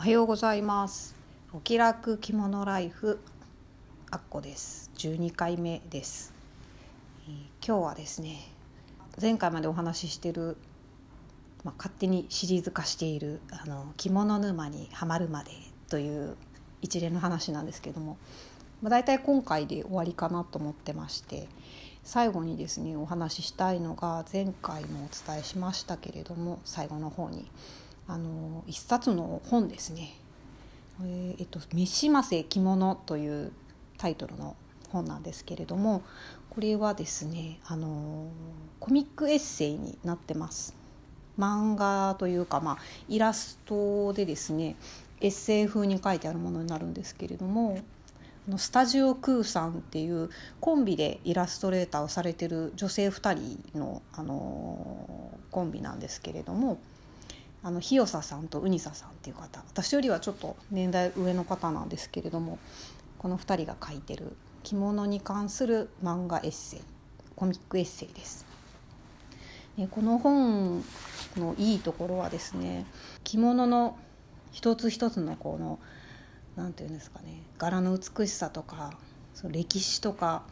おはようございます。お気楽着物ライフあっこです。12回目です、えー、今日はですね前回までお話ししてるまあ、勝手にシリーズ化しているあの着物沼にはまるまでという一連の話なんですけども、まあ、大体今回で終わりかなと思ってまして最後にですねお話ししたいのが前回もお伝えしましたけれども最後の方にあの一冊の本ですね「えー、えっと、三島瀬着物」というタイトルの本なんですけれどもこれはですねあのコミックエッセイになってます。漫画というか、まあ、イラストでですねエッセイ風に書いてあるものになるんですけれどもスタジオクーさんっていうコンビでイラストレーターをされてる女性2人の、あのコンビなんですけれどもあの日与ささんとうにささんっていう方私よりはちょっと年代上の方なんですけれどもこの2人が書いてる着物に関する漫画エッセイコミックエッセイです。でこの本のいいところはですね着物の一つ一つのこの何て言うんですかね柄の美しさとかその歴史とか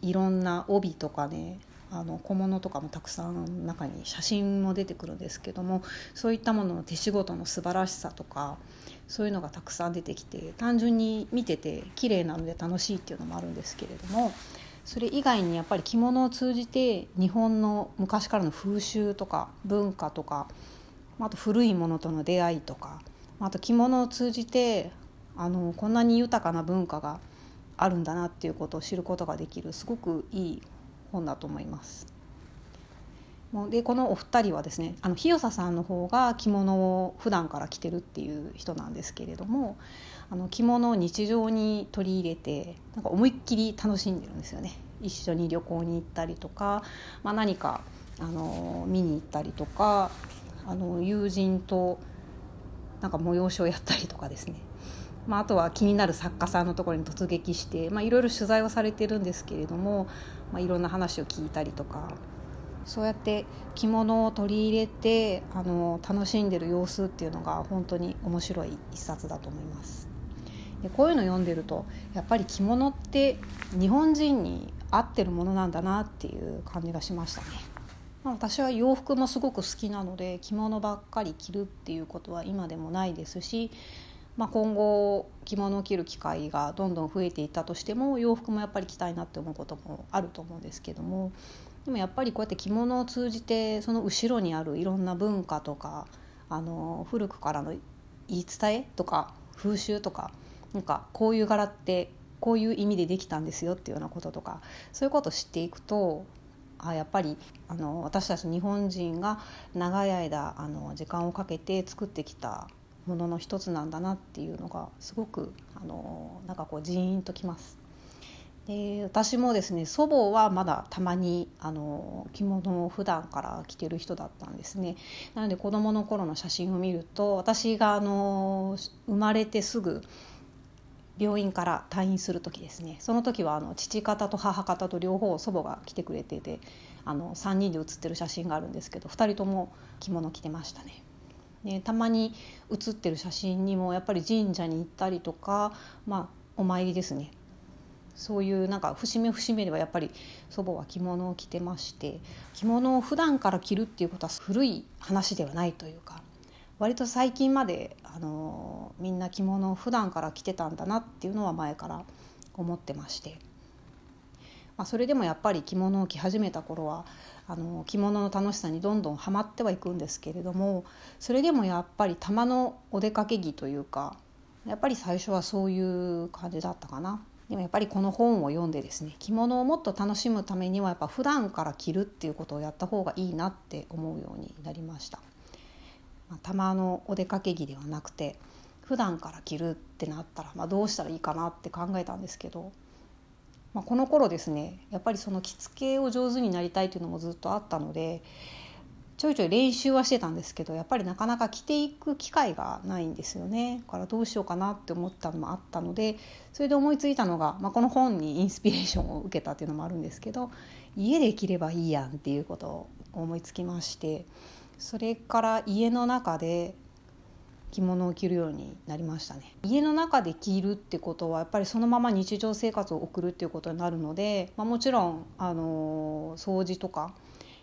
いろんな帯とかねあの小物とかもたくさん中に写真も出てくるんですけどもそういったものの手仕事の素晴らしさとかそういうのがたくさん出てきて単純に見てて綺麗なので楽しいっていうのもあるんですけれどもそれ以外にやっぱり着物を通じて日本の昔からの風習とか文化とかあと古いものとの出会いとかあと着物を通じてあのこんなに豊かな文化があるんだなっていうことを知ることができるすごくいい本だと思います。でこのお二人はですねあの日与さんの方が着物を普段から着てるっていう人なんですけれどもあの着物を日常に取り入れてなんか思いっきり楽しんでるんですよね。一緒に旅行に行ったりとか、まあ、何かあの見に行ったりとかあの友人となんか催しをやったりとかですねまあ、あとは気になる作家さんのところに突撃して、まあ、いろいろ取材をされてるんですけれども、まあ、いろんな話を聞いたりとかそうやって着物を取り入れてあの楽しんでる様子っていうのが本当に面白い一冊だと思います。でこういうのを読んでるとやっぱり着物って日本人に合ってるものなんだなっていう感じがしましたね。まあ、私は洋服もすごく好きなので着物ばっかり着るっていうことは今でもないですしまあ、今後着物を着る機会がどんどん増えていったとしても洋服もやっぱり着たいなって思うこともあると思うんですけどもでもやっぱりこうやって着物を通じてその後ろにあるいろんな文化とかあの古くからの言い伝えとか風習とかなんかこういう柄ってこういう意味でできたんですよっていうようなこととかそういうことを知っていくとあやっぱりあの私たち日本人が長い間あの時間をかけて作ってきたものの一つなんだなっていうのがすごくあのなんかこうジーンときます。で私もですね祖母はまだたまにあの着物を普段から着てる人だったんですねなので子どもの頃の写真を見ると私があの生まれてすぐ病院から退院する時ですねその時はあの父方と母方と両方祖母が来てくれててあの3人で写ってる写真があるんですけど2人とも着物着てましたね。ね、たまに写ってる写真にもやっぱり神社に行ったりとか、まあ、お参りですね。そういうなんか節目節目ではやっぱり祖母は着物を着てまして着物を普段から着るっていうことは古い話ではないというか割と最近まであのみんな着物を普段から着てたんだなっていうのは前から思ってまして、まあ、それでもやっぱり着物を着始めた頃はあの着物の楽しさにどんどんはまってはいくんですけれどもそれでもやっぱり玉のお出かけ着というかやっぱり最初はそういう感じだったかな。でもやっぱりこの本を読んでですね着物をもっと楽しむためにはやっぱ普段から着るっていうことをやった方がいいなって思うようになりました。まあ、玉のお出かけ着ではなくて普段から着るってなったら、まあ、どうしたらいいかなって考えたんですけどまあ、この頃ですねやっぱりその着付けを上手になりたいというのもずっとあったのでちょいちょい練習はしてたんですけどやっぱりなかなか着ていく機会がないんですよね。だからどうしようかなって思ったのもあったのでそれで思いついたのが、まあ、この本にインスピレーションを受けたっていうのもあるんですけど家で着ればいいやんっていうことを思いつきましてそれから家の中で着物を着るようになりましたね。家の中で着るってことはやっぱりそのまま日常生活を送るっていうことになるので、まあ、もちろんあの掃除とか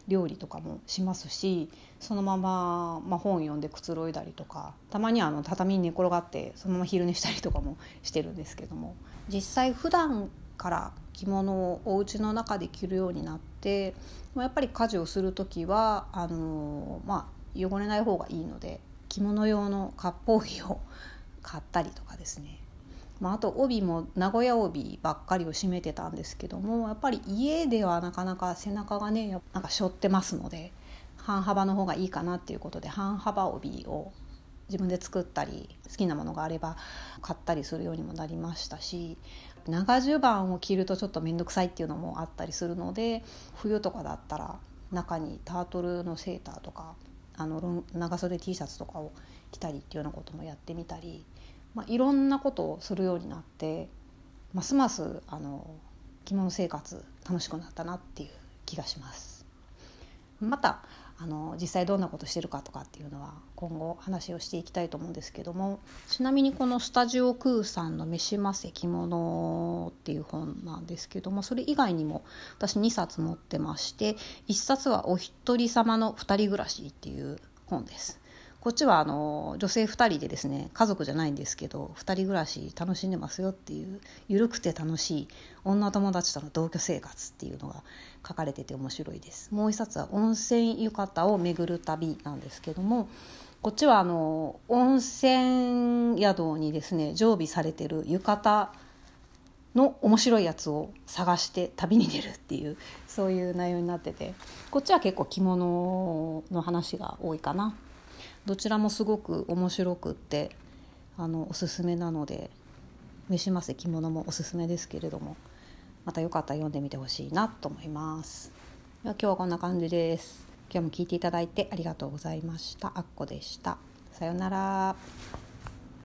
料理とかもしますしそのまま、まあ、本読んでくつろいだりとかたまにあの畳に寝転がってそのまま昼寝したりとかもしてるんですけども。実際普段から着物をお家の中で着るようになってやっぱり家事をする時はあの、まあ、汚れない方がいいので着物用の割烹着を買ったりとかですね。まあ、あと帯も名古屋帯ばっかりを締めてたんですけどもやっぱり家ではなかなか背中がねなんか背負ってますので半幅の方がいいかなっていうことで半幅帯を自分で作ったり好きなものがあれば買ったりするようにもなりましたし長襦袢を着るとちょっと面倒くさいっていうのもあったりするので冬とかだったら中にタートルのセーターとかあの長袖 T シャツとかを着たりっていうようなこともやってみたりまあ、いろんなことをするようになってますますあの着物生活楽しくなったなっていう気がします。またあの実際どんなことしてるかとかっていうのは今後話をしていきたいと思うんですけどもちなみにこのスタジオクーさんの「めしませ着物」っていう本なんですけどもそれ以外にも私2冊持ってまして1冊は「お一人様の二人暮らし」っていう本です。こっちはあの女性2人でですね家族じゃないんですけど2人暮らし楽しんでますよっていう緩くて楽しい女友達との同居生活っていうのが書かれてて面白いですもう一冊は温泉浴衣を巡る旅なんですけどもこっちはあの温泉宿にですね常備されてる浴衣の面白いやつを探して旅に出るっていうそういう内容になっててこっちは結構着物の話が多いかな。どちらもすごく面白くってあのおすすめなので飯ませ着物もおすすめですけれども。またよかったら読んでみてほしいなと思います。では今日はこんな感じです。今日も聞いていただいてありがとうございました。あっこでした。さようなら。